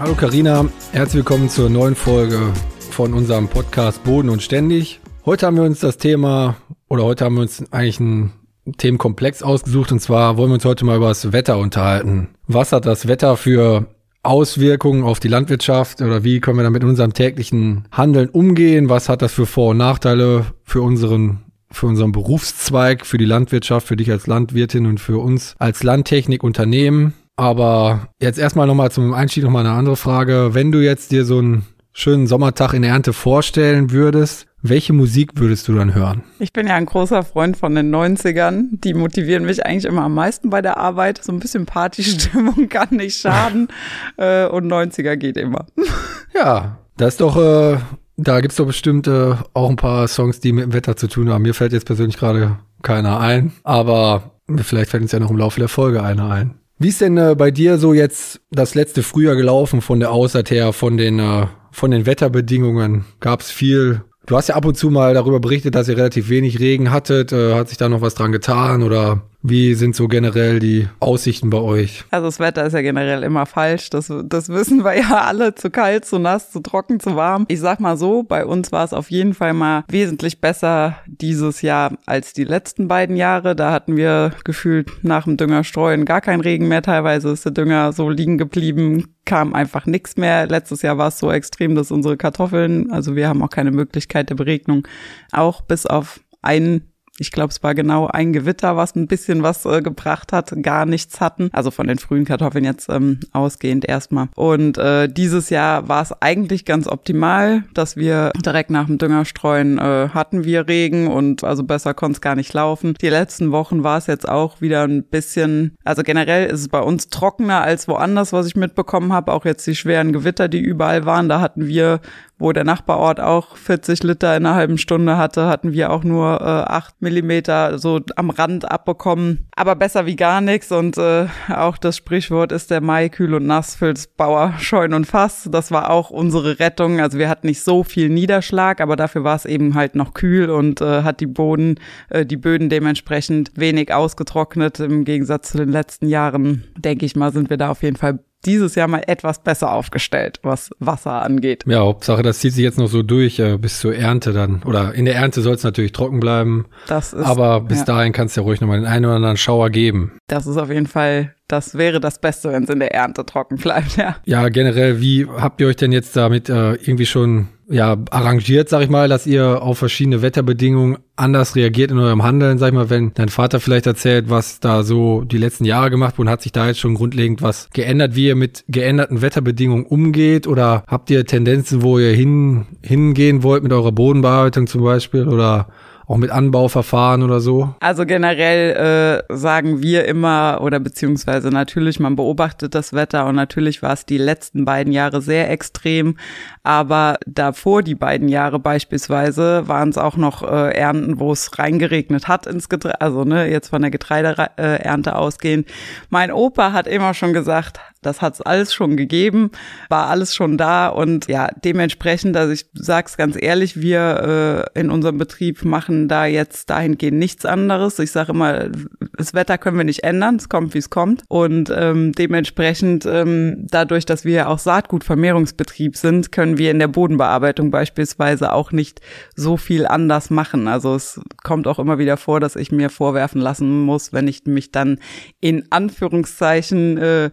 Hallo Karina, herzlich willkommen zur neuen Folge von unserem Podcast Boden und Ständig. Heute haben wir uns das Thema, oder heute haben wir uns eigentlich einen Themenkomplex ausgesucht, und zwar wollen wir uns heute mal über das Wetter unterhalten. Was hat das Wetter für Auswirkungen auf die Landwirtschaft oder wie können wir damit in unserem täglichen Handeln umgehen? Was hat das für Vor- und Nachteile für unseren für unseren Berufszweig, für die Landwirtschaft, für dich als Landwirtin und für uns als Landtechnikunternehmen? Aber jetzt erstmal nochmal zum Einstieg nochmal eine andere Frage. Wenn du jetzt dir so einen schönen Sommertag in der Ernte vorstellen würdest, welche Musik würdest du dann hören? Ich bin ja ein großer Freund von den 90ern. Die motivieren mich eigentlich immer am meisten bei der Arbeit. So ein bisschen Partystimmung kann nicht schaden. Äh, und 90er geht immer. Ja, das ist doch, äh, da gibt's doch bestimmt äh, auch ein paar Songs, die mit dem Wetter zu tun haben. Mir fällt jetzt persönlich gerade keiner ein. Aber vielleicht fällt uns ja noch im Laufe der Folge einer ein. Wie ist denn äh, bei dir so jetzt das letzte Frühjahr gelaufen von der Aussaat her, von den, äh, von den Wetterbedingungen? Gab es viel? Du hast ja ab und zu mal darüber berichtet, dass ihr relativ wenig Regen hattet. Äh, hat sich da noch was dran getan oder wie sind so generell die Aussichten bei euch? Also das Wetter ist ja generell immer falsch. Das, das wissen wir ja alle. Zu kalt, zu nass, zu trocken, zu warm. Ich sag mal so, bei uns war es auf jeden Fall mal wesentlich besser dieses Jahr als die letzten beiden Jahre. Da hatten wir gefühlt nach dem Düngerstreuen gar kein Regen mehr. Teilweise ist der Dünger so liegen geblieben, kam einfach nichts mehr. Letztes Jahr war es so extrem, dass unsere Kartoffeln, also wir haben auch keine Möglichkeit der Beregnung, auch bis auf einen ich glaube, es war genau ein Gewitter, was ein bisschen was äh, gebracht hat, gar nichts hatten. Also von den frühen Kartoffeln jetzt ähm, ausgehend erstmal. Und äh, dieses Jahr war es eigentlich ganz optimal, dass wir direkt nach dem Düngerstreuen äh, hatten wir Regen und also besser konnte es gar nicht laufen. Die letzten Wochen war es jetzt auch wieder ein bisschen, also generell ist es bei uns trockener als woanders, was ich mitbekommen habe. Auch jetzt die schweren Gewitter, die überall waren, da hatten wir wo der Nachbarort auch 40 Liter in einer halben Stunde hatte, hatten wir auch nur äh, 8 Millimeter so am Rand abbekommen. Aber besser wie gar nichts. Und äh, auch das Sprichwort ist der Mai kühl und nass füllt's Bauer scheuen und Fass. Das war auch unsere Rettung. Also wir hatten nicht so viel Niederschlag, aber dafür war es eben halt noch kühl und äh, hat die Boden, äh, die Böden dementsprechend wenig ausgetrocknet. Im Gegensatz zu den letzten Jahren, denke ich mal, sind wir da auf jeden Fall dieses Jahr mal etwas besser aufgestellt, was Wasser angeht. Ja, Hauptsache, das zieht sich jetzt noch so durch äh, bis zur Ernte dann. Oder in der Ernte soll es natürlich trocken bleiben. Das ist, aber bis ja. dahin kannst du ja ruhig nochmal den einen oder anderen Schauer geben. Das ist auf jeden Fall, das wäre das Beste, wenn es in der Ernte trocken bleibt, ja. Ja, generell, wie habt ihr euch denn jetzt damit äh, irgendwie schon ja, arrangiert, sag ich mal, dass ihr auf verschiedene Wetterbedingungen anders reagiert in eurem Handeln, sag ich mal, wenn dein Vater vielleicht erzählt, was da so die letzten Jahre gemacht wurde, hat sich da jetzt schon grundlegend was geändert, wie ihr mit geänderten Wetterbedingungen umgeht? Oder habt ihr Tendenzen, wo ihr hin, hingehen wollt mit eurer Bodenbearbeitung zum Beispiel? Oder auch mit Anbauverfahren oder so? Also generell äh, sagen wir immer oder beziehungsweise natürlich, man beobachtet das Wetter und natürlich war es die letzten beiden Jahre sehr extrem, aber davor die beiden Jahre beispielsweise waren es auch noch äh, Ernten, wo es reingeregnet hat ins Getreide, also ne, jetzt von der Getreideernte ausgehend. Mein Opa hat immer schon gesagt, das hat's alles schon gegeben, war alles schon da und ja, dementsprechend, also ich sag's ganz ehrlich, wir äh, in unserem Betrieb machen da jetzt dahingehend nichts anderes. Ich sage immer, das Wetter können wir nicht ändern, es kommt, wie es kommt. Und ähm, dementsprechend, ähm, dadurch, dass wir auch Saatgutvermehrungsbetrieb sind, können wir in der Bodenbearbeitung beispielsweise auch nicht so viel anders machen. Also es kommt auch immer wieder vor, dass ich mir vorwerfen lassen muss, wenn ich mich dann in Anführungszeichen äh,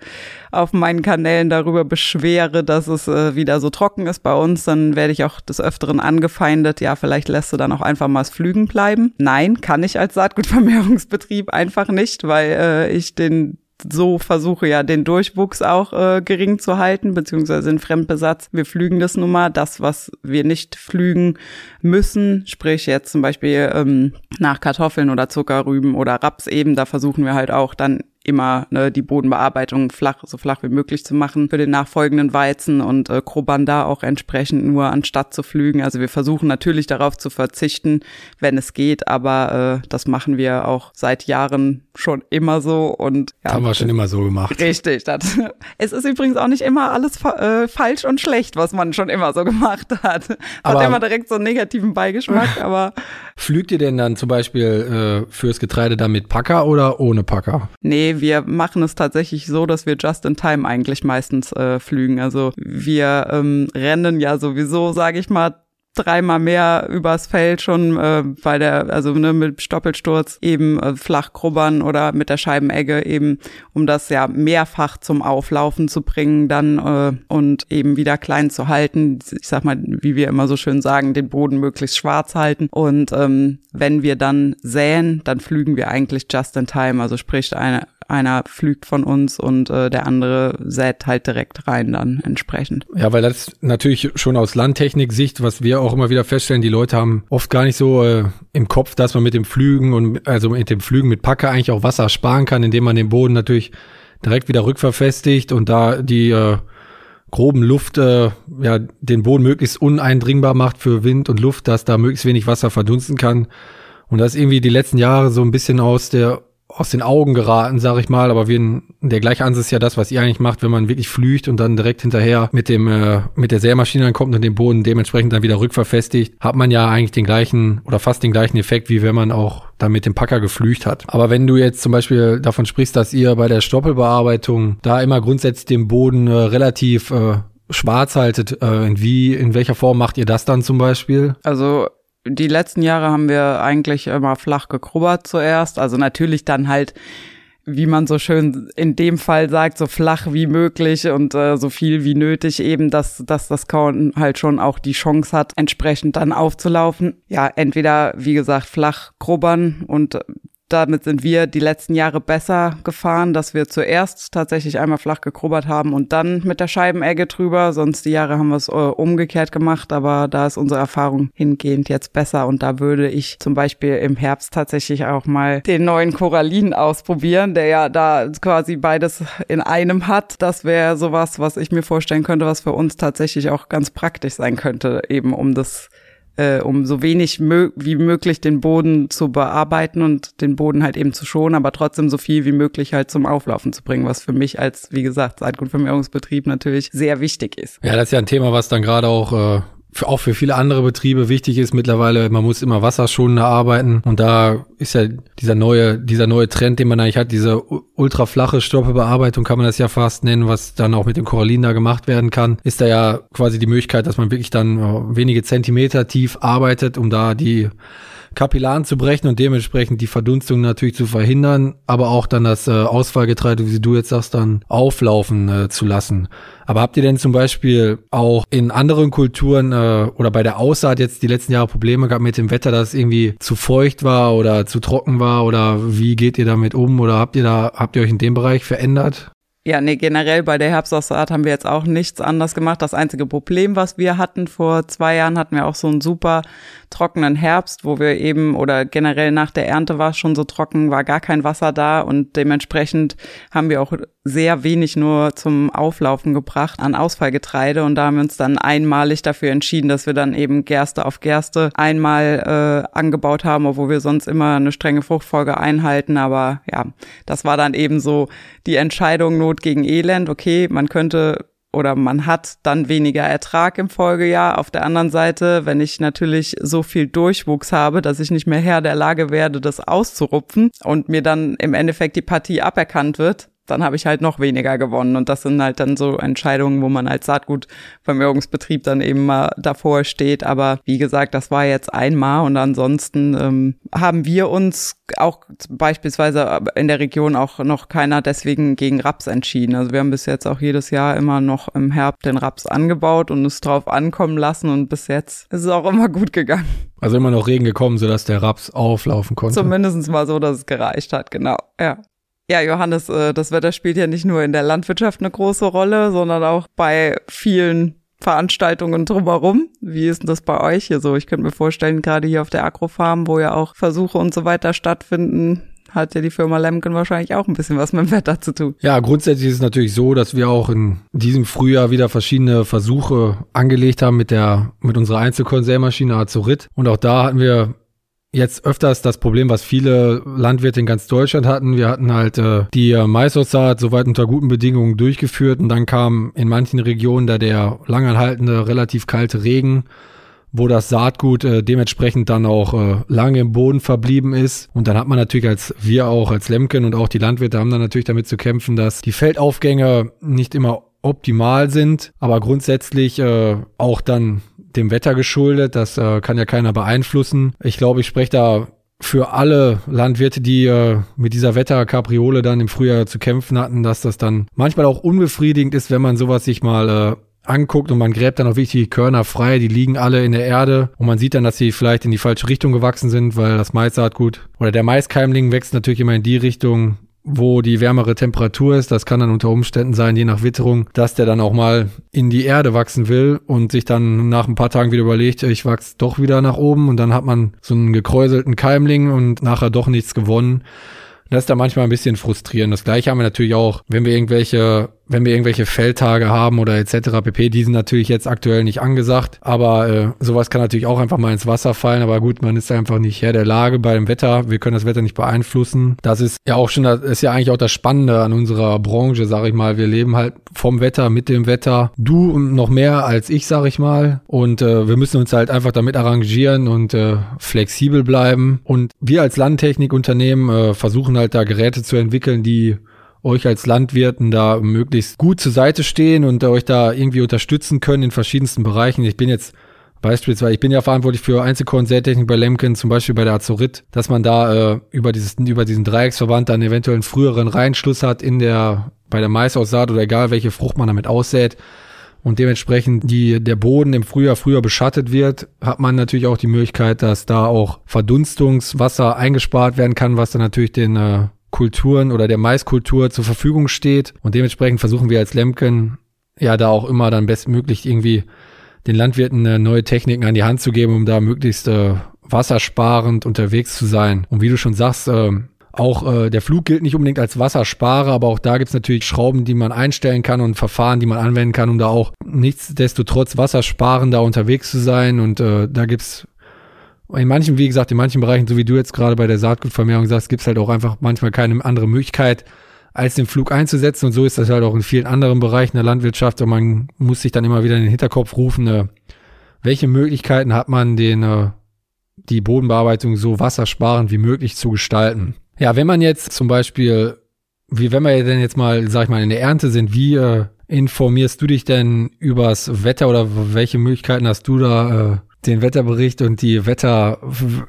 auf meinen Kanälen darüber beschwere, dass es äh, wieder so trocken ist bei uns, dann werde ich auch des Öfteren angefeindet, ja, vielleicht lässt du dann auch einfach mal das Flügen bleiben. Nein, kann ich als Saatgutvermehrungsbetrieb einfach nicht, weil äh, ich den so versuche ja den Durchwuchs auch äh, gering zu halten, beziehungsweise den Fremdbesatz. Wir flügen das nun mal, das, was wir nicht flügen müssen, sprich jetzt zum Beispiel ähm, nach Kartoffeln oder Zuckerrüben oder Raps eben, da versuchen wir halt auch dann immer ne, die Bodenbearbeitung flach, so flach wie möglich zu machen für den nachfolgenden Weizen und äh, Krobanda auch entsprechend nur anstatt zu flügen. Also wir versuchen natürlich darauf zu verzichten, wenn es geht, aber äh, das machen wir auch seit Jahren schon immer so und ja, haben wir schon immer so gemacht. Richtig. Das, es ist übrigens auch nicht immer alles äh, falsch und schlecht, was man schon immer so gemacht hat. Hat aber, immer direkt so einen negativen Beigeschmack, aber. Flügt ihr denn dann zum Beispiel äh, fürs Getreide dann mit Packer oder ohne Packer? Nee, wir machen es tatsächlich so, dass wir just in time eigentlich meistens äh, flügen. Also wir ähm, rennen ja sowieso, sage ich mal, dreimal mehr übers Feld schon äh, bei der, also ne, mit Stoppelsturz eben äh, flach grubbern oder mit der Scheibenegge eben, um das ja mehrfach zum Auflaufen zu bringen dann äh, und eben wieder klein zu halten. Ich sag mal, wie wir immer so schön sagen, den Boden möglichst schwarz halten. Und ähm, wenn wir dann säen, dann flügen wir eigentlich just in time. Also sprich, eine, einer flügt von uns und äh, der andere sät halt direkt rein dann entsprechend. Ja, weil das natürlich schon aus Landtechnik-Sicht, was wir auch immer wieder feststellen, die Leute haben oft gar nicht so äh, im Kopf, dass man mit dem Flügen und also mit dem Flügen mit Packer eigentlich auch Wasser sparen kann, indem man den Boden natürlich direkt wieder rückverfestigt und da die äh, groben Luft, äh, ja, den Boden möglichst uneindringbar macht für Wind und Luft, dass da möglichst wenig Wasser verdunsten kann. Und das ist irgendwie die letzten Jahre so ein bisschen aus der aus den Augen geraten, sag ich mal. Aber wir, der gleiche Ansatz ist ja das, was ihr eigentlich macht, wenn man wirklich flücht und dann direkt hinterher mit dem äh, mit der Sämaschine ankommt und den Boden dementsprechend dann wieder rückverfestigt, hat man ja eigentlich den gleichen oder fast den gleichen Effekt, wie wenn man auch dann mit dem Packer geflücht hat. Aber wenn du jetzt zum Beispiel davon sprichst, dass ihr bei der Stoppelbearbeitung da immer grundsätzlich den Boden äh, relativ äh, schwarz haltet, äh, wie, in welcher Form macht ihr das dann zum Beispiel? Also die letzten Jahre haben wir eigentlich immer flach gekrubbert zuerst. Also natürlich dann halt, wie man so schön in dem Fall sagt, so flach wie möglich und äh, so viel wie nötig eben, dass, dass das Korn halt schon auch die Chance hat, entsprechend dann aufzulaufen. Ja, entweder, wie gesagt, flach grubbern und damit sind wir die letzten Jahre besser gefahren, dass wir zuerst tatsächlich einmal flach gekrubbert haben und dann mit der Scheibenegge drüber. Sonst die Jahre haben wir es äh, umgekehrt gemacht, aber da ist unsere Erfahrung hingehend jetzt besser und da würde ich zum Beispiel im Herbst tatsächlich auch mal den neuen Corallin ausprobieren, der ja da quasi beides in einem hat. Das wäre sowas, was ich mir vorstellen könnte, was für uns tatsächlich auch ganz praktisch sein könnte, eben um das äh, um so wenig mö wie möglich den Boden zu bearbeiten und den Boden halt eben zu schonen, aber trotzdem so viel wie möglich halt zum Auflaufen zu bringen, was für mich als, wie gesagt, Saatgutvermehrungsbetrieb natürlich sehr wichtig ist. Ja, das ist ja ein Thema, was dann gerade auch äh, auch für viele andere Betriebe wichtig ist mittlerweile, man muss immer wasserschonender arbeiten. Und da ist ja dieser neue, dieser neue Trend, den man eigentlich hat, diese ultraflache Stoppelbearbeitung kann man das ja fast nennen, was dann auch mit dem Korallin da gemacht werden kann, ist da ja quasi die Möglichkeit, dass man wirklich dann äh, wenige Zentimeter tief arbeitet, um da die Kapillaren zu brechen und dementsprechend die Verdunstung natürlich zu verhindern, aber auch dann das äh, Ausfallgetreide, wie du jetzt sagst, dann auflaufen äh, zu lassen. Aber habt ihr denn zum Beispiel auch in anderen Kulturen äh, oder bei der Aussaat jetzt die letzten Jahre Probleme gehabt mit dem Wetter, dass irgendwie zu feucht war oder zu trocken war oder wie geht ihr damit um oder habt ihr da, habt ihr euch in dem Bereich verändert? Ja, nee, generell bei der Herbstaussaat haben wir jetzt auch nichts anders gemacht. Das einzige Problem, was wir hatten vor zwei Jahren, hatten wir auch so einen super trockenen Herbst, wo wir eben oder generell nach der Ernte war es schon so trocken, war gar kein Wasser da und dementsprechend haben wir auch sehr wenig nur zum Auflaufen gebracht an Ausfallgetreide und da haben wir uns dann einmalig dafür entschieden, dass wir dann eben Gerste auf Gerste einmal äh, angebaut haben, obwohl wir sonst immer eine strenge Fruchtfolge einhalten. Aber ja, das war dann eben so die Entscheidung Not gegen Elend. Okay, man könnte oder man hat dann weniger Ertrag im Folgejahr. Auf der anderen Seite, wenn ich natürlich so viel Durchwuchs habe, dass ich nicht mehr Herr der Lage werde, das auszurupfen und mir dann im Endeffekt die Partie aberkannt wird, dann habe ich halt noch weniger gewonnen. Und das sind halt dann so Entscheidungen, wo man als Saatgutvermehrungsbetrieb dann eben mal davor steht. Aber wie gesagt, das war jetzt einmal und ansonsten ähm, haben wir uns auch beispielsweise in der Region auch noch keiner deswegen gegen Raps entschieden. Also wir haben bis jetzt auch jedes Jahr immer noch im Herbst den Raps angebaut und es drauf ankommen lassen und bis jetzt ist es auch immer gut gegangen. Also immer noch Regen gekommen, sodass der Raps auflaufen konnte. Zumindest mal so, dass es gereicht hat, genau, ja. Ja, Johannes, äh, das Wetter spielt ja nicht nur in der Landwirtschaft eine große Rolle, sondern auch bei vielen Veranstaltungen drumherum. Wie ist denn das bei euch hier so? Ich könnte mir vorstellen, gerade hier auf der Agrofarm, wo ja auch Versuche und so weiter stattfinden, hat ja die Firma Lemken wahrscheinlich auch ein bisschen was mit dem Wetter zu tun. Ja, grundsätzlich ist es natürlich so, dass wir auch in diesem Frühjahr wieder verschiedene Versuche angelegt haben mit der, mit unserer Einzelkonsellmaschine Azurit. Und auch da hatten wir jetzt öfters das Problem, was viele Landwirte in ganz Deutschland hatten. Wir hatten halt äh, die Maisaussaat soweit unter guten Bedingungen durchgeführt und dann kam in manchen Regionen da der langanhaltende, relativ kalte Regen, wo das Saatgut äh, dementsprechend dann auch äh, lange im Boden verblieben ist. Und dann hat man natürlich als wir auch, als Lemken und auch die Landwirte haben dann natürlich damit zu kämpfen, dass die Feldaufgänge nicht immer optimal sind, aber grundsätzlich äh, auch dann dem Wetter geschuldet. Das äh, kann ja keiner beeinflussen. Ich glaube, ich spreche da für alle Landwirte, die äh, mit dieser Wetterkapriole dann im Frühjahr zu kämpfen hatten, dass das dann manchmal auch unbefriedigend ist, wenn man sowas sich mal äh, anguckt und man gräbt dann auch wirklich die Körner frei, die liegen alle in der Erde und man sieht dann, dass sie vielleicht in die falsche Richtung gewachsen sind, weil das Maissaatgut oder der Maiskeimling wächst natürlich immer in die Richtung, wo die wärmere Temperatur ist. Das kann dann unter Umständen sein, je nach Witterung, dass der dann auch mal in die Erde wachsen will und sich dann nach ein paar Tagen wieder überlegt, ich wachse doch wieder nach oben und dann hat man so einen gekräuselten Keimling und nachher doch nichts gewonnen. Das ist da manchmal ein bisschen frustrierend. Das gleiche haben wir natürlich auch, wenn wir irgendwelche wenn wir irgendwelche Feldtage haben oder etc. pp, die sind natürlich jetzt aktuell nicht angesagt, aber äh, sowas kann natürlich auch einfach mal ins Wasser fallen, aber gut, man ist einfach nicht Herr der Lage beim Wetter, wir können das Wetter nicht beeinflussen. Das ist ja auch schon, das ist ja eigentlich auch das Spannende an unserer Branche, sag ich mal, wir leben halt vom Wetter, mit dem Wetter, du noch mehr als ich, sag ich mal, und äh, wir müssen uns halt einfach damit arrangieren und äh, flexibel bleiben. Und wir als Landtechnikunternehmen äh, versuchen halt da Geräte zu entwickeln, die euch als Landwirten da möglichst gut zur Seite stehen und euch da irgendwie unterstützen können in verschiedensten Bereichen. Ich bin jetzt Beispielsweise, ich bin ja verantwortlich für Einzelkorn-Sätechnik bei Lemken, zum Beispiel bei der Azorit, dass man da äh, über, dieses, über diesen Dreiecksverband dann eventuell einen früheren Reinschluss hat in der, bei der Maisaussaat oder egal welche Frucht man damit aussät und dementsprechend die, der Boden im Frühjahr früher beschattet wird, hat man natürlich auch die Möglichkeit, dass da auch Verdunstungswasser eingespart werden kann, was dann natürlich den äh, Kulturen oder der Maiskultur zur Verfügung steht. Und dementsprechend versuchen wir als Lemken ja da auch immer dann bestmöglich irgendwie den Landwirten neue Techniken an die Hand zu geben, um da möglichst äh, wassersparend unterwegs zu sein. Und wie du schon sagst, äh, auch äh, der Flug gilt nicht unbedingt als Wassersparer, aber auch da gibt's natürlich Schrauben, die man einstellen kann und Verfahren, die man anwenden kann, um da auch nichtsdestotrotz wassersparender unterwegs zu sein. Und äh, da gibt's in manchen, wie gesagt, in manchen Bereichen, so wie du jetzt gerade bei der Saatgutvermehrung sagst, gibt es halt auch einfach manchmal keine andere Möglichkeit, als den Flug einzusetzen. Und so ist das halt auch in vielen anderen Bereichen der Landwirtschaft. Und man muss sich dann immer wieder in den Hinterkopf rufen, äh, welche Möglichkeiten hat man, den, äh, die Bodenbearbeitung so wassersparend wie möglich zu gestalten. Ja, wenn man jetzt zum Beispiel, wie wenn wir denn jetzt mal, sag ich mal, in der Ernte sind, wie äh, informierst du dich denn übers Wetter oder welche Möglichkeiten hast du da, äh, den Wetterbericht und die Wetter,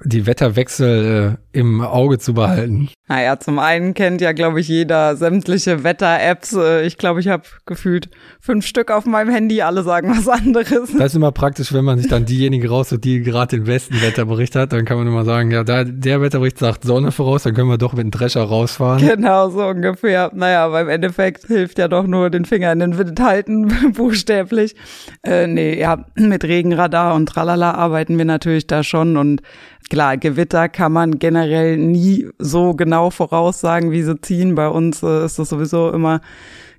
die Wetterwechsel äh, im Auge zu behalten? Naja, zum einen kennt ja, glaube ich, jeder sämtliche Wetter-Apps. Äh, ich glaube, ich habe gefühlt fünf Stück auf meinem Handy, alle sagen was anderes. Das ist immer praktisch, wenn man sich dann diejenige raussucht, die gerade den besten Wetterbericht hat, dann kann man immer sagen, ja, da, der Wetterbericht sagt Sonne voraus, dann können wir doch mit dem Drescher rausfahren. Genau, so ungefähr. Naja, aber im Endeffekt hilft ja doch nur den Finger in den Wind halten, buchstäblich. Äh, nee, ja, mit Regenradar und tralala arbeiten wir natürlich da schon und klar, Gewitter kann man generell nie so genau voraussagen, wie sie ziehen. Bei uns äh, ist das sowieso immer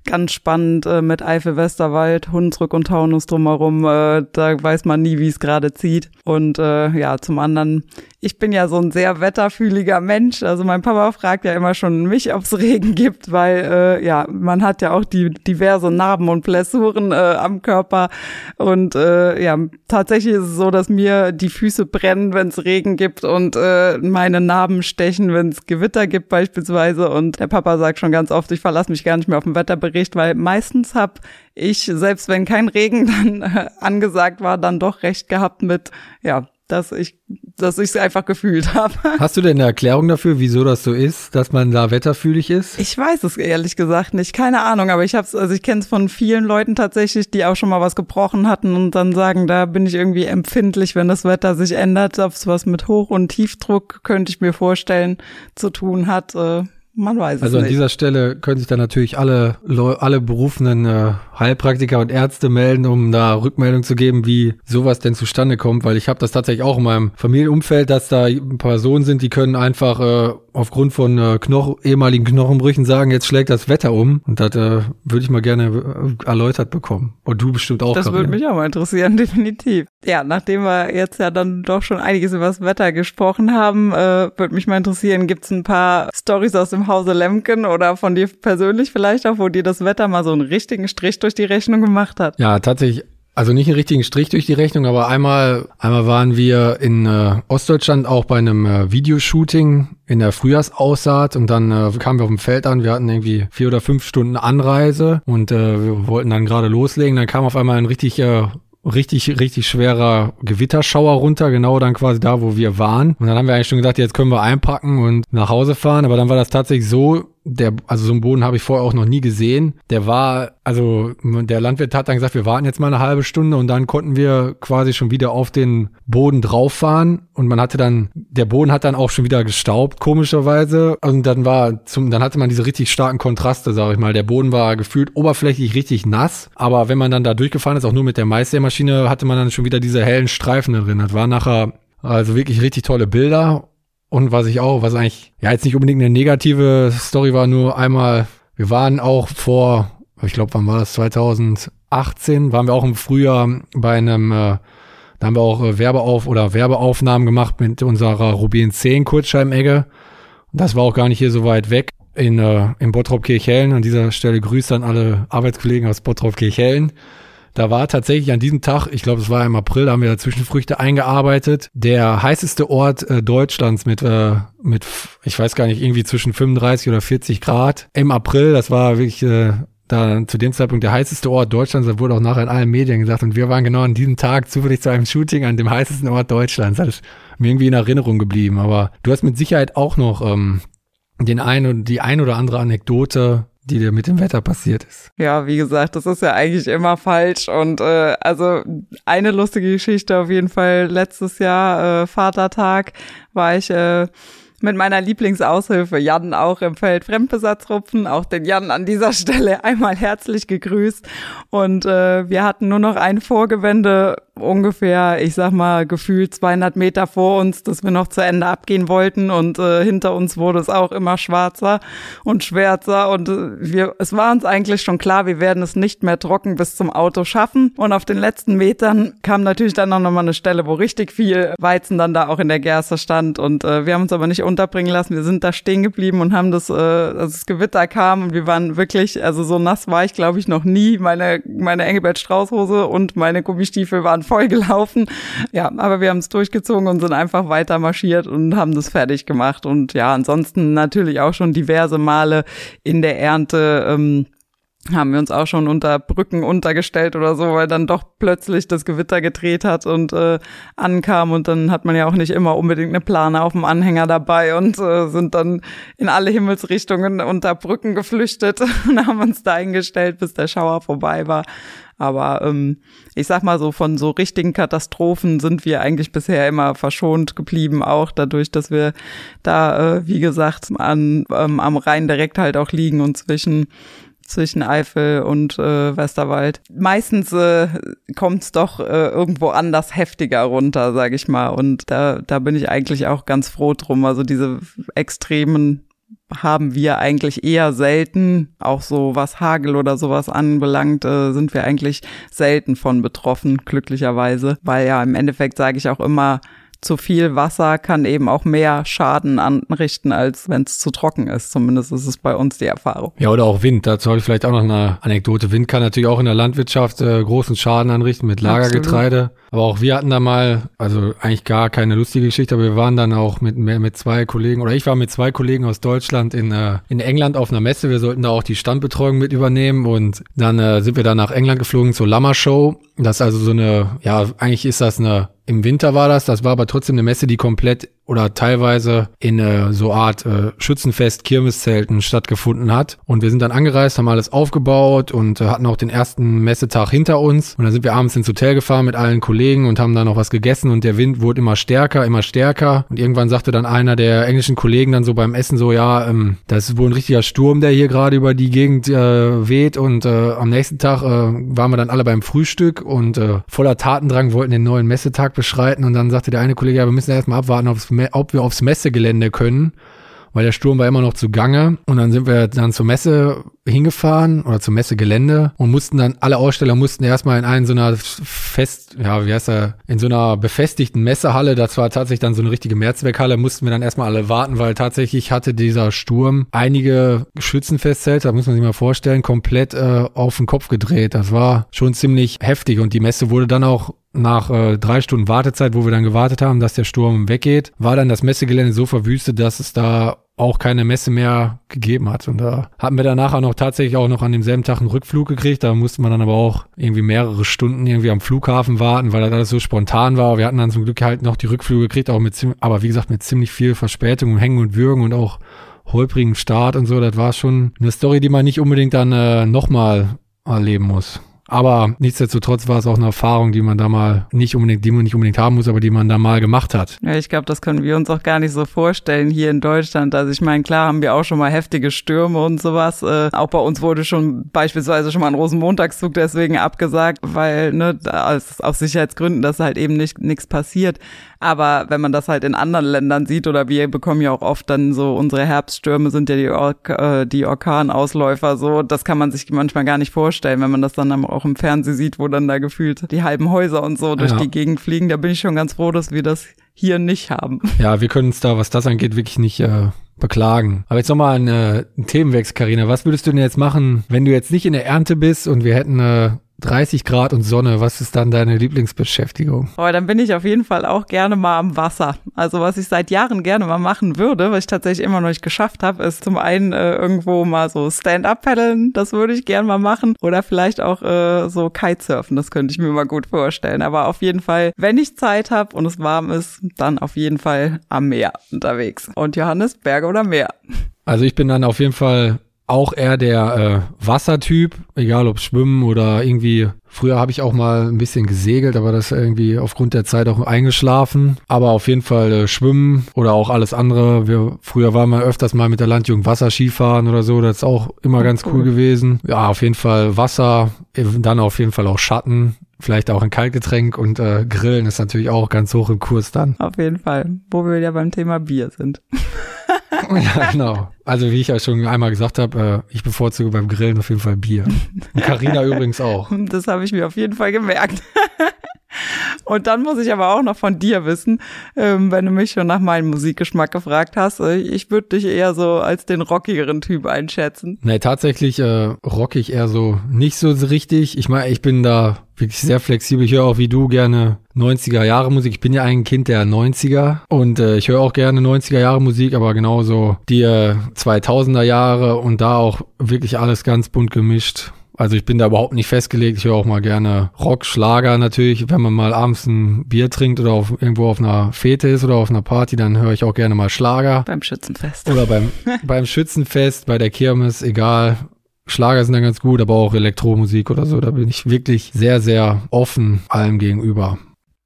ganz spannend äh, mit Eifel, Westerwald, Hunsrück und Taunus drumherum. Äh, da weiß man nie, wie es gerade zieht. Und äh, ja, zum anderen ich bin ja so ein sehr wetterfühliger Mensch. Also mein Papa fragt ja immer schon mich, ob es Regen gibt, weil äh, ja, man hat ja auch die diverse Narben und Blessuren äh, am Körper. Und äh, ja, tatsächlich ist es so, dass mir die Füße brennen, wenn es Regen gibt und äh, meine Narben stechen, wenn es Gewitter gibt beispielsweise. Und der Papa sagt schon ganz oft, ich verlasse mich gar nicht mehr auf den Wetterbericht, weil meistens hab ich, selbst wenn kein Regen dann äh, angesagt war, dann doch recht gehabt mit, ja, dass ich dass ich es einfach gefühlt habe. Hast du denn eine Erklärung dafür, wieso das so ist, dass man da wetterfühlig ist? Ich weiß es ehrlich gesagt nicht, keine Ahnung, aber ich habe also ich kenne es von vielen Leuten tatsächlich, die auch schon mal was gebrochen hatten und dann sagen, da bin ich irgendwie empfindlich, wenn das Wetter sich ändert, ob es was mit Hoch- und Tiefdruck könnte ich mir vorstellen zu tun hat. Äh, Man weiß es Also an nicht. dieser Stelle können sich dann natürlich alle, alle berufenen äh, Heilpraktiker und Ärzte melden, um da Rückmeldung zu geben, wie sowas denn zustande kommt, weil ich habe das tatsächlich auch in meinem Familienumfeld, dass da ein paar Personen sind, die können einfach äh, aufgrund von äh, Knoch ehemaligen Knochenbrüchen sagen, jetzt schlägt das Wetter um und das äh, würde ich mal gerne äh, erläutert bekommen. Und du bestimmt auch. Das würde Carina. mich auch mal interessieren, definitiv. Ja, nachdem wir jetzt ja dann doch schon einiges über das Wetter gesprochen haben, äh, würde mich mal interessieren, gibt's ein paar Stories aus dem Hause Lemken oder von dir persönlich vielleicht auch, wo dir das Wetter mal so einen richtigen Strich durch die Rechnung gemacht hat? Ja, tatsächlich. Also nicht einen richtigen Strich durch die Rechnung, aber einmal, einmal waren wir in äh, Ostdeutschland auch bei einem äh, Videoshooting in der Frühjahrsaussaat und dann äh, kamen wir auf dem Feld an. Wir hatten irgendwie vier oder fünf Stunden Anreise und äh, wir wollten dann gerade loslegen. Dann kam auf einmal ein richtig äh, richtig, richtig schwerer Gewitterschauer runter, genau dann quasi da, wo wir waren. Und dann haben wir eigentlich schon gedacht, jetzt können wir einpacken und nach Hause fahren. Aber dann war das tatsächlich so, der, also so einen Boden habe ich vorher auch noch nie gesehen. Der war, also der Landwirt hat dann gesagt, wir warten jetzt mal eine halbe Stunde und dann konnten wir quasi schon wieder auf den Boden drauf fahren und man hatte dann, der Boden hat dann auch schon wieder gestaubt, komischerweise. Und dann war zum, dann hatte man diese richtig starken Kontraste, sage ich mal. Der Boden war gefühlt oberflächlich richtig nass, aber wenn man dann da durchgefahren ist, auch nur mit der Meistermaschine, hatte man dann schon wieder diese hellen Streifen drin. Das war nachher also wirklich richtig tolle Bilder. Und was ich auch, was eigentlich, ja, jetzt nicht unbedingt eine negative Story war, nur einmal, wir waren auch vor, ich glaube, wann war das, 2018, waren wir auch im Frühjahr bei einem, äh, da haben wir auch äh, Werbeauf- oder Werbeaufnahmen gemacht mit unserer Rubin 10 Kurzscheibenegge. Und das war auch gar nicht hier so weit weg in, äh, in Bottrop-Kirchhellen. An dieser Stelle Grüße an alle Arbeitskollegen aus Bottrop-Kirchhellen. Da war tatsächlich an diesem Tag, ich glaube, es war im April, da haben wir da Zwischenfrüchte eingearbeitet. Der heißeste Ort äh, Deutschlands mit, äh, mit, ich weiß gar nicht, irgendwie zwischen 35 oder 40 Grad im April. Das war wirklich äh, da zu dem Zeitpunkt der heißeste Ort Deutschlands. Das wurde auch nachher in allen Medien gesagt. Und wir waren genau an diesem Tag zufällig zu einem Shooting an dem heißesten Ort Deutschlands. Das ist mir irgendwie in Erinnerung geblieben. Aber du hast mit Sicherheit auch noch ähm, den ein, die ein oder andere Anekdote, die dir mit dem Wetter passiert ist. Ja, wie gesagt, das ist ja eigentlich immer falsch. Und äh, also eine lustige Geschichte auf jeden Fall. Letztes Jahr, äh, Vatertag, war ich äh, mit meiner Lieblingsaushilfe Jan auch im Feld Fremdbesatzrupfen. Auch den Jan an dieser Stelle einmal herzlich gegrüßt. Und äh, wir hatten nur noch ein Vorgewende ungefähr, ich sag mal, gefühlt 200 Meter vor uns, dass wir noch zu Ende abgehen wollten. Und äh, hinter uns wurde es auch immer schwarzer und schwärzer. Und äh, wir, es war uns eigentlich schon klar, wir werden es nicht mehr trocken bis zum Auto schaffen. Und auf den letzten Metern kam natürlich dann auch nochmal eine Stelle, wo richtig viel Weizen dann da auch in der Gerste stand. Und äh, wir haben uns aber nicht unterbringen lassen, wir sind da stehen geblieben und haben das, äh, als das Gewitter kam und wir waren wirklich, also so nass war ich glaube ich noch nie, meine, meine Engelbert Strauß Hose und meine Gummistiefel waren voll gelaufen. Ja, aber wir haben es durchgezogen und sind einfach weiter marschiert und haben das fertig gemacht. Und ja, ansonsten natürlich auch schon diverse Male in der Ernte. Ähm, haben wir uns auch schon unter Brücken untergestellt oder so, weil dann doch plötzlich das Gewitter gedreht hat und äh, ankam und dann hat man ja auch nicht immer unbedingt eine Plane auf dem Anhänger dabei und äh, sind dann in alle Himmelsrichtungen unter Brücken geflüchtet und haben uns da eingestellt, bis der Schauer vorbei war. Aber ähm, ich sag mal so, von so richtigen Katastrophen sind wir eigentlich bisher immer verschont geblieben, auch dadurch, dass wir da, äh, wie gesagt, an, ähm, am Rhein direkt halt auch liegen und zwischen zwischen Eifel und äh, Westerwald. Meistens äh, kommt es doch äh, irgendwo anders heftiger runter, sage ich mal. Und da, da bin ich eigentlich auch ganz froh drum. Also diese extremen haben wir eigentlich eher selten, auch so was Hagel oder sowas anbelangt, äh, sind wir eigentlich selten von betroffen, glücklicherweise. Weil ja im Endeffekt sage ich auch immer, zu viel Wasser kann eben auch mehr Schaden anrichten, als wenn es zu trocken ist. Zumindest ist es bei uns die Erfahrung. Ja, oder auch Wind. Dazu habe ich vielleicht auch noch eine Anekdote. Wind kann natürlich auch in der Landwirtschaft äh, großen Schaden anrichten mit Lagergetreide. Aber auch wir hatten da mal, also eigentlich gar keine lustige Geschichte, aber wir waren dann auch mit, mit zwei Kollegen, oder ich war mit zwei Kollegen aus Deutschland in, äh, in England auf einer Messe. Wir sollten da auch die Standbetreuung mit übernehmen und dann äh, sind wir dann nach England geflogen zur Lama Show. Das ist also so eine, ja, eigentlich ist das eine im Winter war das, das war aber trotzdem eine Messe, die komplett oder teilweise in äh, so Art äh, Schützenfest, Kirmeszelten stattgefunden hat. Und wir sind dann angereist, haben alles aufgebaut und äh, hatten auch den ersten Messetag hinter uns. Und dann sind wir abends ins Hotel gefahren mit allen Kollegen und haben da noch was gegessen und der Wind wurde immer stärker, immer stärker. Und irgendwann sagte dann einer der englischen Kollegen dann so beim Essen so, ja, ähm, das ist wohl ein richtiger Sturm, der hier gerade über die Gegend äh, weht. Und äh, am nächsten Tag äh, waren wir dann alle beim Frühstück und äh, voller Tatendrang wollten den neuen Messetag beschreiten. Und dann sagte der eine Kollege, ja, wir müssen erstmal abwarten, ob wir aufs Messegelände können weil der Sturm war immer noch zugange. Und dann sind wir dann zur Messe hingefahren oder zum Messegelände und mussten dann, alle Aussteller mussten erstmal in einen so einer fest, ja, wie heißt er, in so einer befestigten Messehalle, das war tatsächlich dann so eine richtige Mehrzweckhalle, mussten wir dann erstmal alle warten, weil tatsächlich hatte dieser Sturm einige Schützenfestzelte, da muss man sich mal vorstellen, komplett äh, auf den Kopf gedreht. Das war schon ziemlich heftig und die Messe wurde dann auch nach äh, drei Stunden Wartezeit, wo wir dann gewartet haben, dass der Sturm weggeht, war dann das Messegelände so verwüstet, dass es da auch keine Messe mehr gegeben hat. Und da hatten wir dann nachher noch tatsächlich auch noch an demselben Tag einen Rückflug gekriegt. Da musste man dann aber auch irgendwie mehrere Stunden irgendwie am Flughafen warten, weil das alles so spontan war. Wir hatten dann zum Glück halt noch die Rückflüge gekriegt, auch mit, aber wie gesagt, mit ziemlich viel Verspätung und Hängen und Würgen und auch holprigen Start und so. Das war schon eine Story, die man nicht unbedingt dann äh, nochmal erleben muss. Aber nichtsdestotrotz war es auch eine Erfahrung, die man da mal nicht unbedingt, die man nicht unbedingt haben muss, aber die man da mal gemacht hat. Ja, ich glaube, das können wir uns auch gar nicht so vorstellen hier in Deutschland. Also ich meine, klar haben wir auch schon mal heftige Stürme und sowas. Äh, auch bei uns wurde schon beispielsweise schon mal ein Rosenmontagszug deswegen abgesagt, weil ne, aus, aus Sicherheitsgründen, dass halt eben nicht nichts passiert. Aber wenn man das halt in anderen Ländern sieht oder wir bekommen ja auch oft dann so, unsere Herbststürme sind ja die, Ork äh, die Orkanausläufer so, das kann man sich manchmal gar nicht vorstellen, wenn man das dann auch im Fernsehen sieht, wo dann da gefühlt die halben Häuser und so durch ja. die Gegend fliegen. Da bin ich schon ganz froh, dass wir das hier nicht haben. Ja, wir können uns da, was das angeht, wirklich nicht äh, beklagen. Aber jetzt nochmal ein, äh, ein Themenwechsel, Karina. Was würdest du denn jetzt machen, wenn du jetzt nicht in der Ernte bist und wir hätten äh, 30 Grad und Sonne, was ist dann deine Lieblingsbeschäftigung? Oh, dann bin ich auf jeden Fall auch gerne mal am Wasser. Also was ich seit Jahren gerne mal machen würde, was ich tatsächlich immer noch nicht geschafft habe, ist zum einen äh, irgendwo mal so Stand-up-Paddeln, das würde ich gerne mal machen. Oder vielleicht auch äh, so Kitesurfen, das könnte ich mir mal gut vorstellen. Aber auf jeden Fall, wenn ich Zeit habe und es warm ist, dann auf jeden Fall am Meer unterwegs. Und Johannes, Berge oder Meer? Also ich bin dann auf jeden Fall auch eher der äh, Wassertyp, egal ob Schwimmen oder irgendwie. Früher habe ich auch mal ein bisschen gesegelt, aber das irgendwie aufgrund der Zeit auch eingeschlafen. Aber auf jeden Fall äh, Schwimmen oder auch alles andere. Wir, früher waren wir öfters mal mit der Landjugend Wasserskifahren oder so. Das ist auch immer ganz cool. cool gewesen. Ja, auf jeden Fall Wasser, dann auf jeden Fall auch Schatten vielleicht auch ein Kaltgetränk und äh, Grillen ist natürlich auch ganz hoch im Kurs dann. Auf jeden Fall, wo wir ja beim Thema Bier sind. ja, genau. Also wie ich ja schon einmal gesagt habe, äh, ich bevorzuge beim Grillen auf jeden Fall Bier. Und Carina übrigens auch. Das habe ich mir auf jeden Fall gemerkt. Und dann muss ich aber auch noch von dir wissen, ähm, wenn du mich schon nach meinem Musikgeschmack gefragt hast. Äh, ich würde dich eher so als den rockigeren Typ einschätzen. Nee, tatsächlich äh, ich eher so nicht so richtig. Ich meine, ich bin da wirklich sehr flexibel. Ich höre auch wie du gerne 90er Jahre Musik. Ich bin ja ein Kind der 90er und äh, ich höre auch gerne 90er Jahre Musik, aber genauso die äh, 2000er Jahre und da auch wirklich alles ganz bunt gemischt. Also ich bin da überhaupt nicht festgelegt. Ich höre auch mal gerne Rock, Schlager natürlich. Wenn man mal abends ein Bier trinkt oder auf, irgendwo auf einer Fete ist oder auf einer Party, dann höre ich auch gerne mal Schlager. Beim Schützenfest. Oder beim, beim Schützenfest, bei der Kirmes, egal. Schlager sind dann ganz gut, aber auch Elektromusik oder so. Da bin ich wirklich sehr, sehr offen allem gegenüber.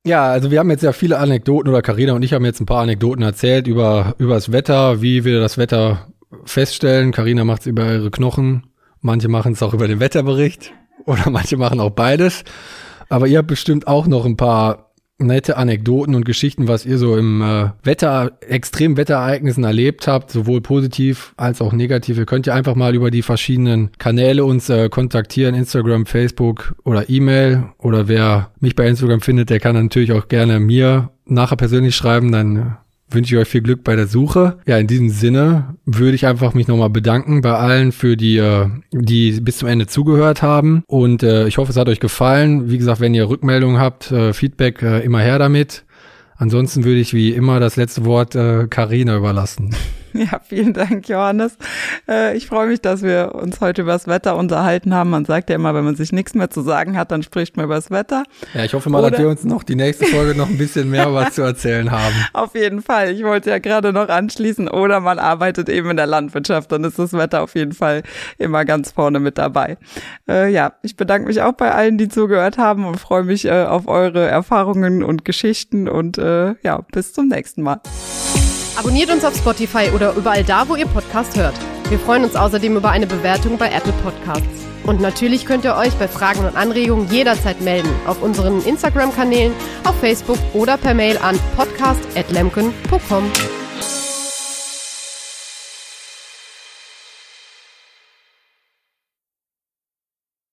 Ja, also wir haben jetzt ja viele Anekdoten oder Karina und ich haben jetzt ein paar Anekdoten erzählt über, über das Wetter, wie wir das Wetter feststellen. Karina macht es über ihre Knochen Manche machen es auch über den Wetterbericht oder manche machen auch beides. Aber ihr habt bestimmt auch noch ein paar nette Anekdoten und Geschichten, was ihr so im äh, Wetter, extremen Wetterereignissen erlebt habt, sowohl positiv als auch negativ. Ihr könnt ja einfach mal über die verschiedenen Kanäle uns äh, kontaktieren, Instagram, Facebook oder E-Mail. Oder wer mich bei Instagram findet, der kann natürlich auch gerne mir nachher persönlich schreiben, dann wünsche ich euch viel Glück bei der Suche. Ja, in diesem Sinne würde ich einfach mich nochmal bedanken bei allen für die, äh, die bis zum Ende zugehört haben. Und äh, ich hoffe, es hat euch gefallen. Wie gesagt, wenn ihr Rückmeldungen habt, äh, Feedback, immer her damit. Ansonsten würde ich wie immer das letzte Wort Karina überlassen. Ja, vielen Dank, Johannes. Äh, ich freue mich, dass wir uns heute über das Wetter unterhalten haben. Man sagt ja immer, wenn man sich nichts mehr zu sagen hat, dann spricht man über das Wetter. Ja, ich hoffe mal, Oder dass wir uns noch die nächste Folge noch ein bisschen mehr was zu erzählen haben. Auf jeden Fall. Ich wollte ja gerade noch anschließen. Oder man arbeitet eben in der Landwirtschaft, dann ist das Wetter auf jeden Fall immer ganz vorne mit dabei. Äh, ja, ich bedanke mich auch bei allen, die zugehört haben und freue mich äh, auf eure Erfahrungen und Geschichten und äh, ja, bis zum nächsten Mal. Abonniert uns auf Spotify oder überall da, wo ihr Podcast hört. Wir freuen uns außerdem über eine Bewertung bei Apple Podcasts. Und natürlich könnt ihr euch bei Fragen und Anregungen jederzeit melden auf unseren Instagram-Kanälen, auf Facebook oder per Mail an podcast.lemken.com.